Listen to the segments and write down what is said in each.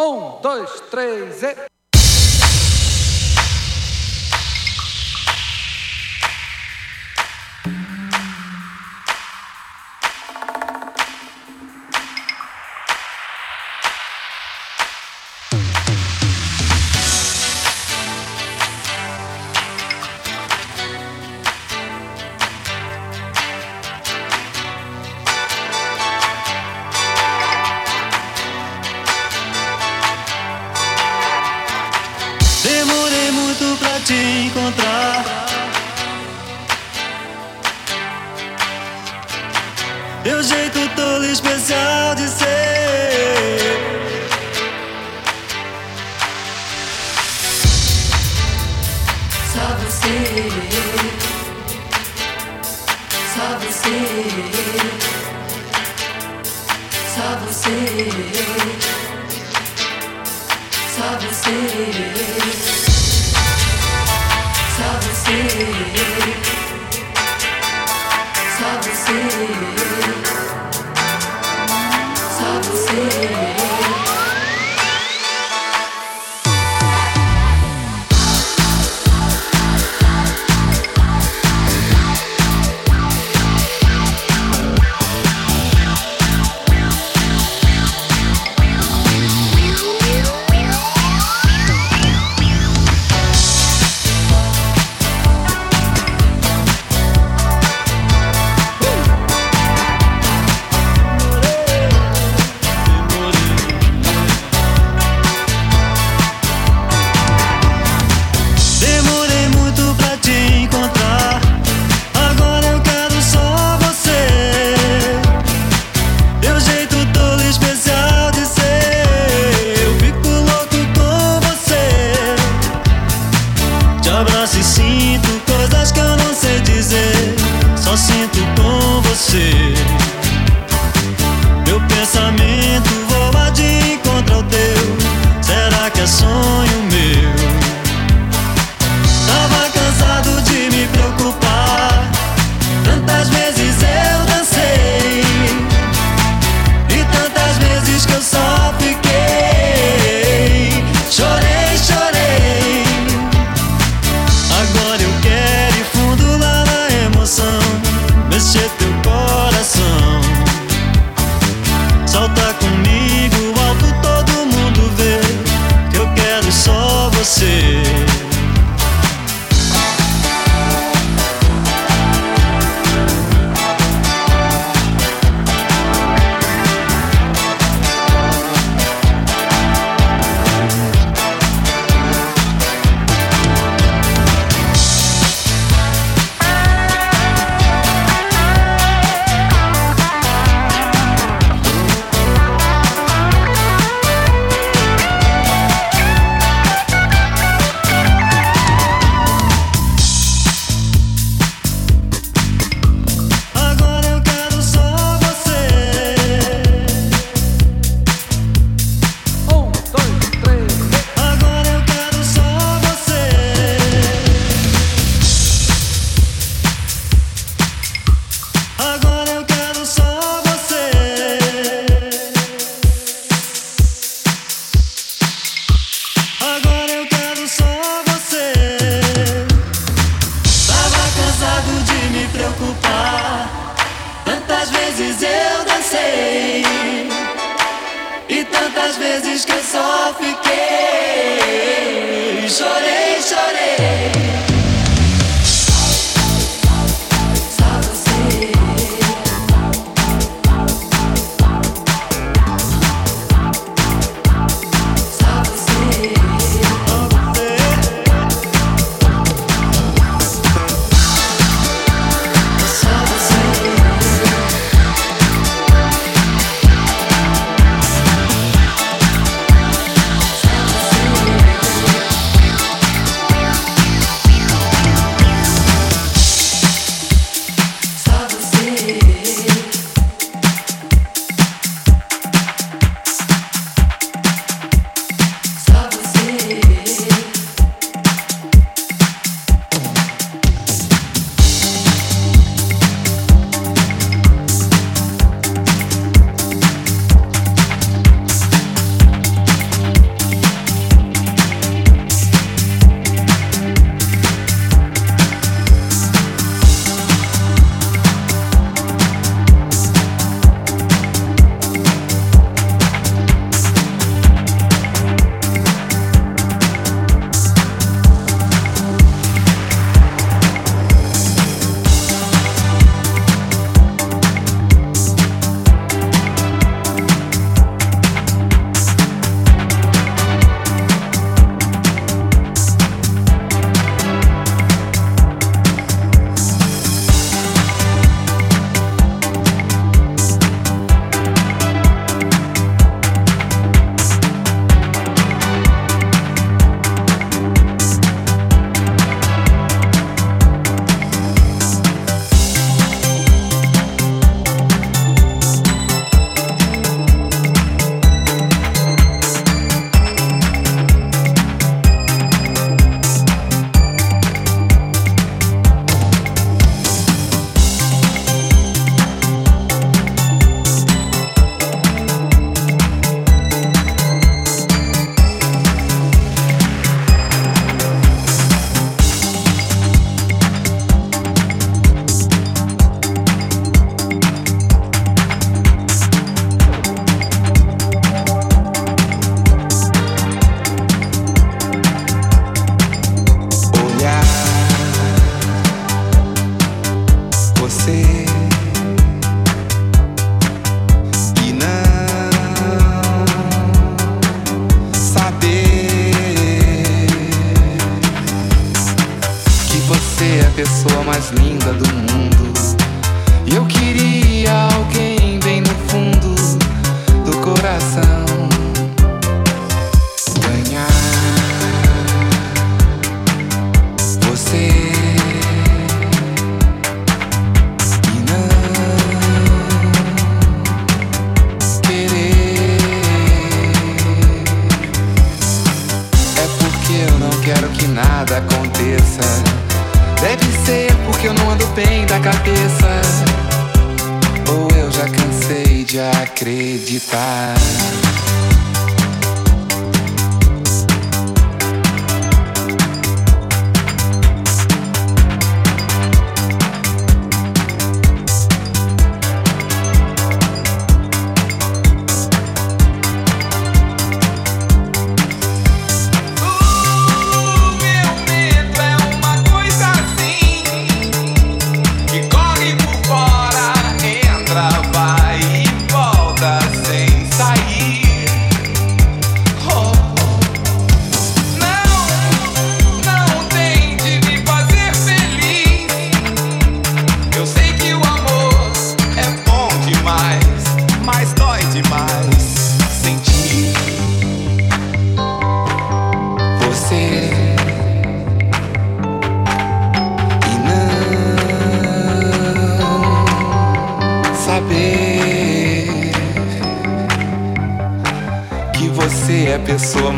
Um, dois, três e. Sovereign state. Sovereign state. Sovereign state. Sovereign state. quase sinto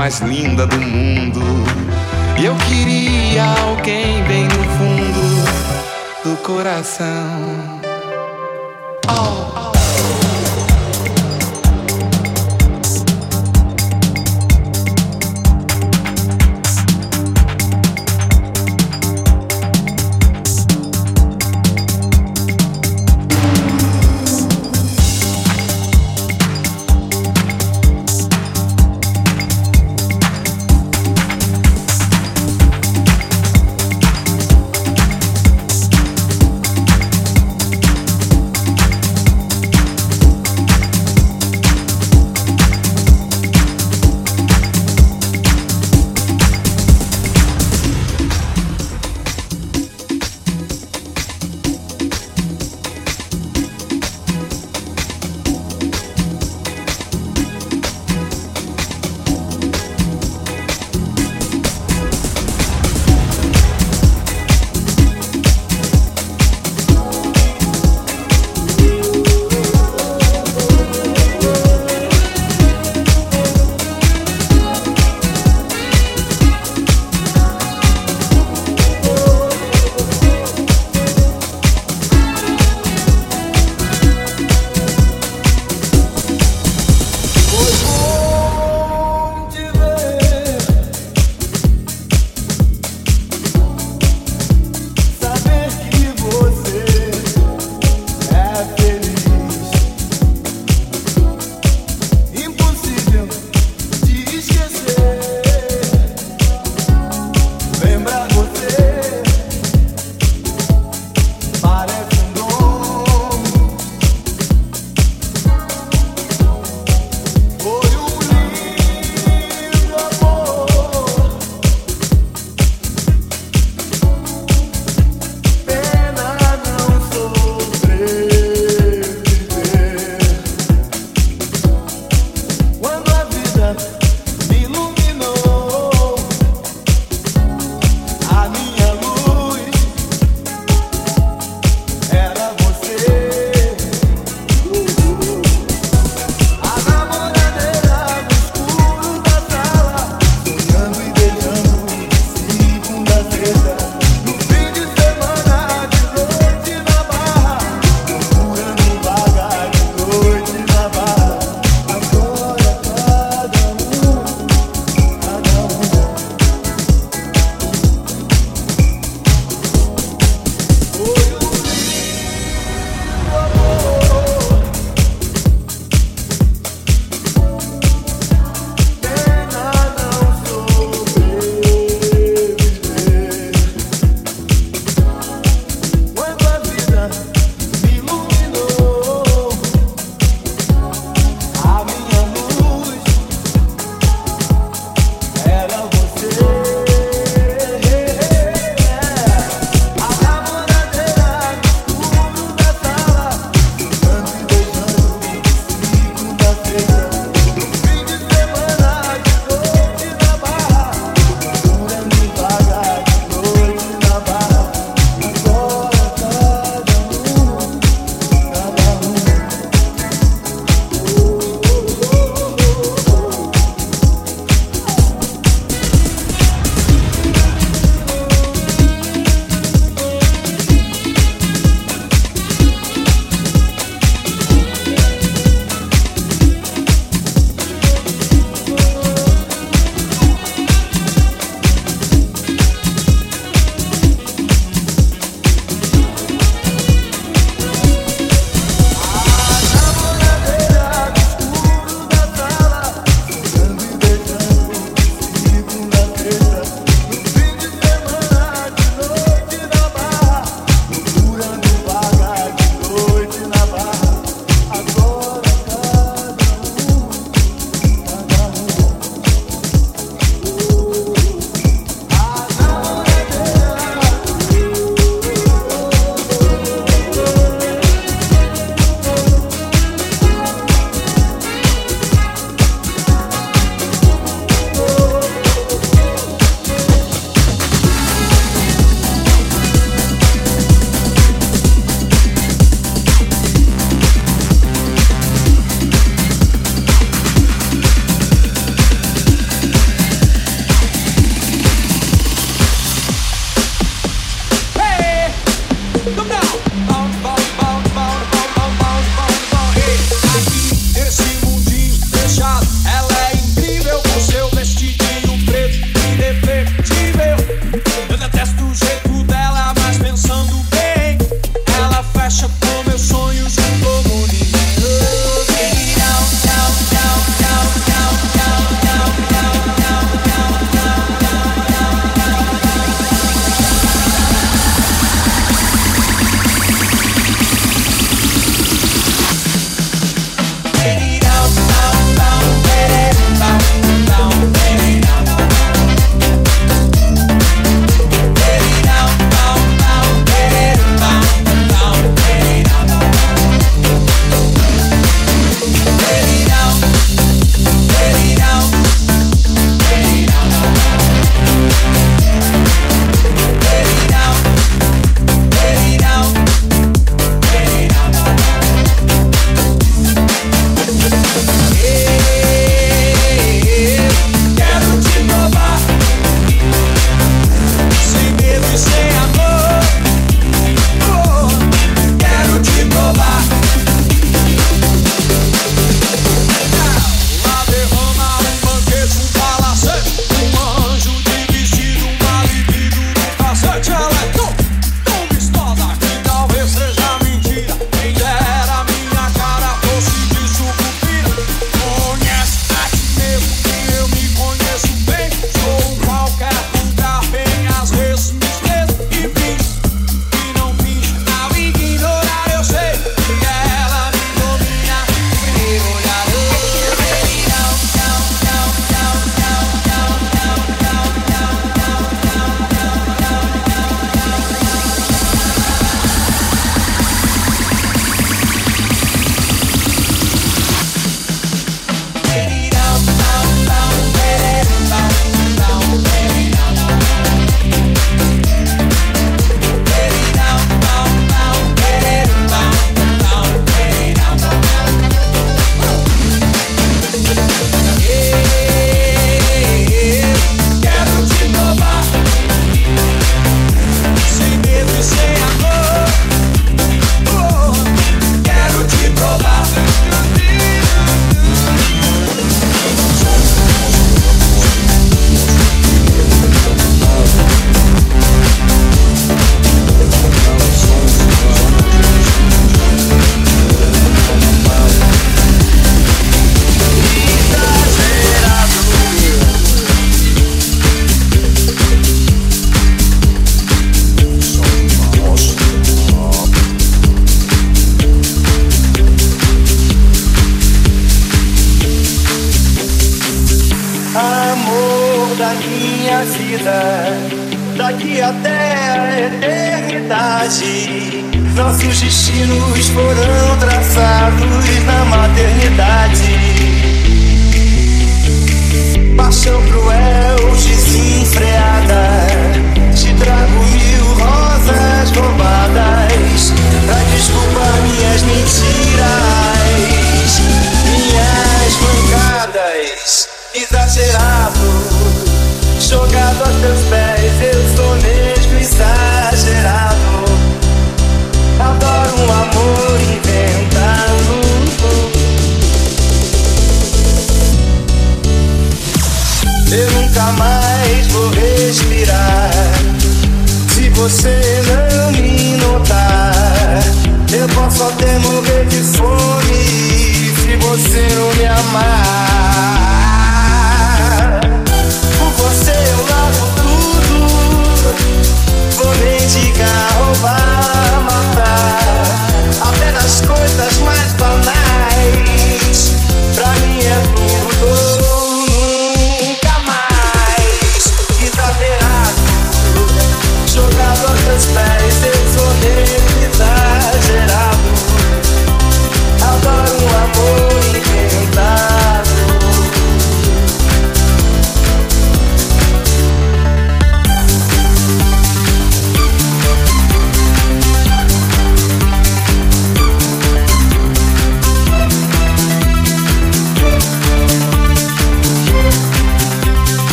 mais linda do mundo. E eu queria alguém bem no fundo do coração.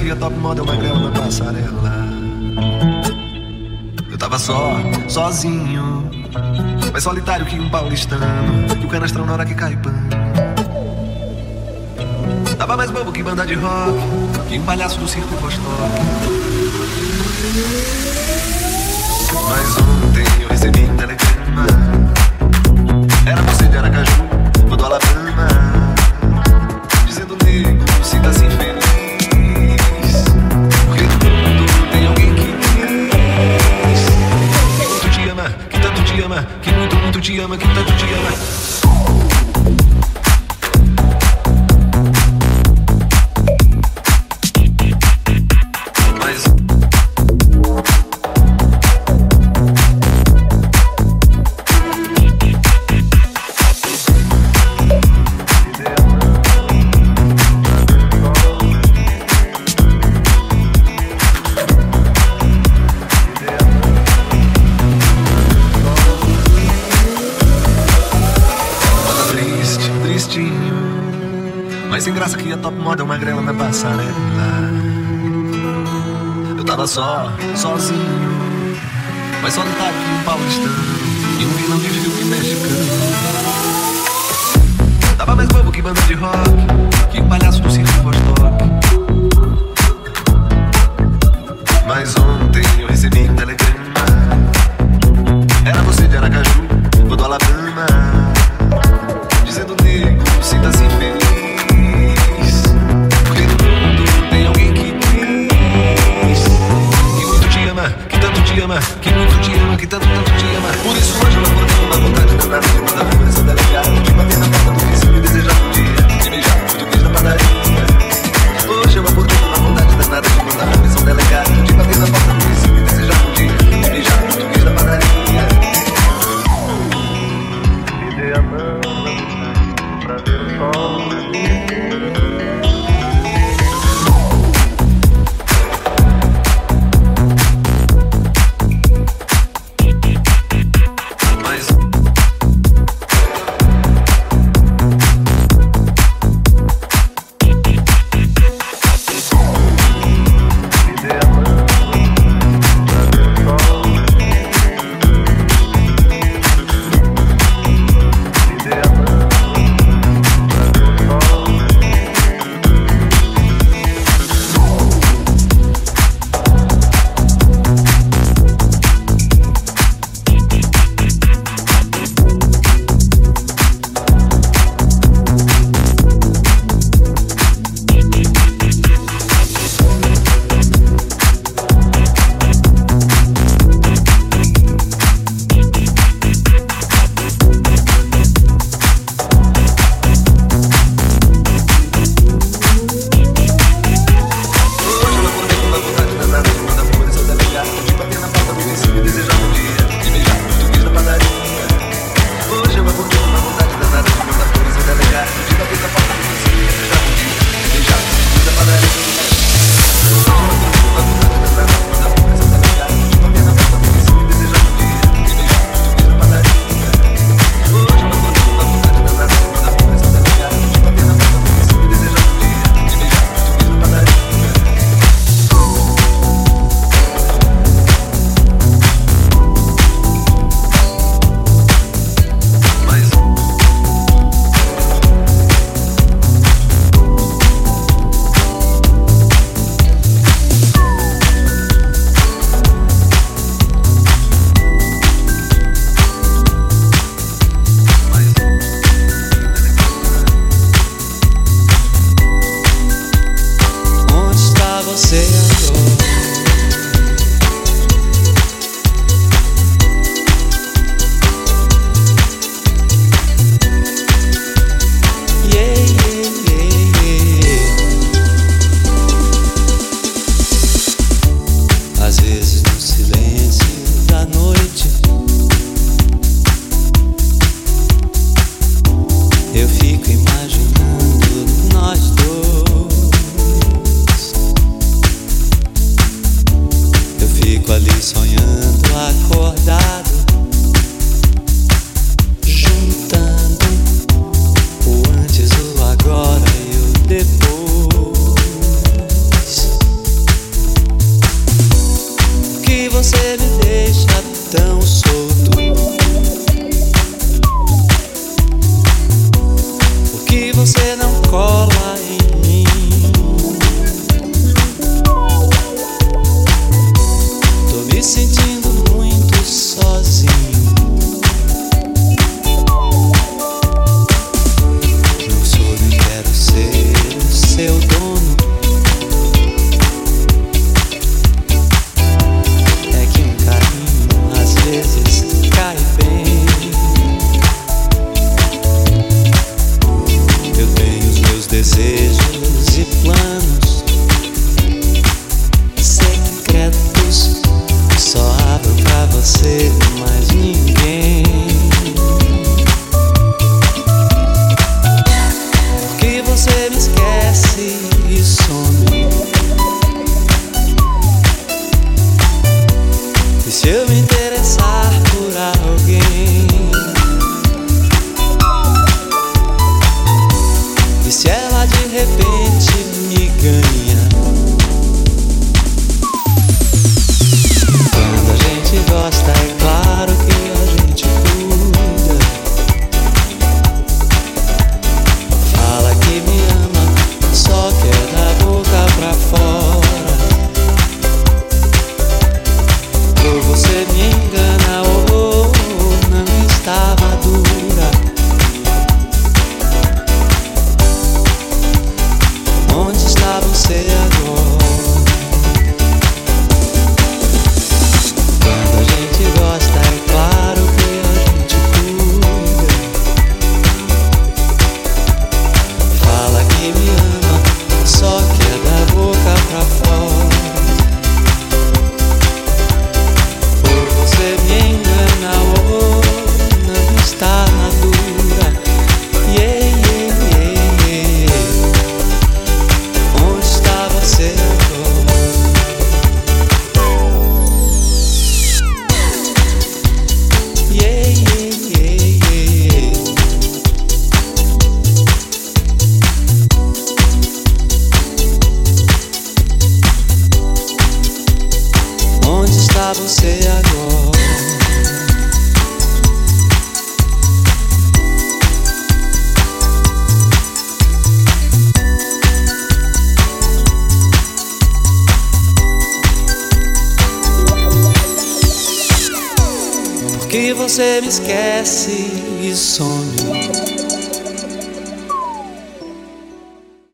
queria top model, magrela na passarela. Eu tava só, sozinho, mais solitário que um paulistano. E o canastrão na hora que cai pan. Tava mais bobo que banda de rock, que um palhaço do circo Vostok. Mas ontem eu recebi um telegrama. Era você de Aracaju, ou do Alabama. tuciyama, kita chiama. tava só, sozinho. Mas só tá aqui um paulistão e um vilão de filme mexicano. Tava mais bobo que banda de rock, que palhaço do circo Vostok. Mais um.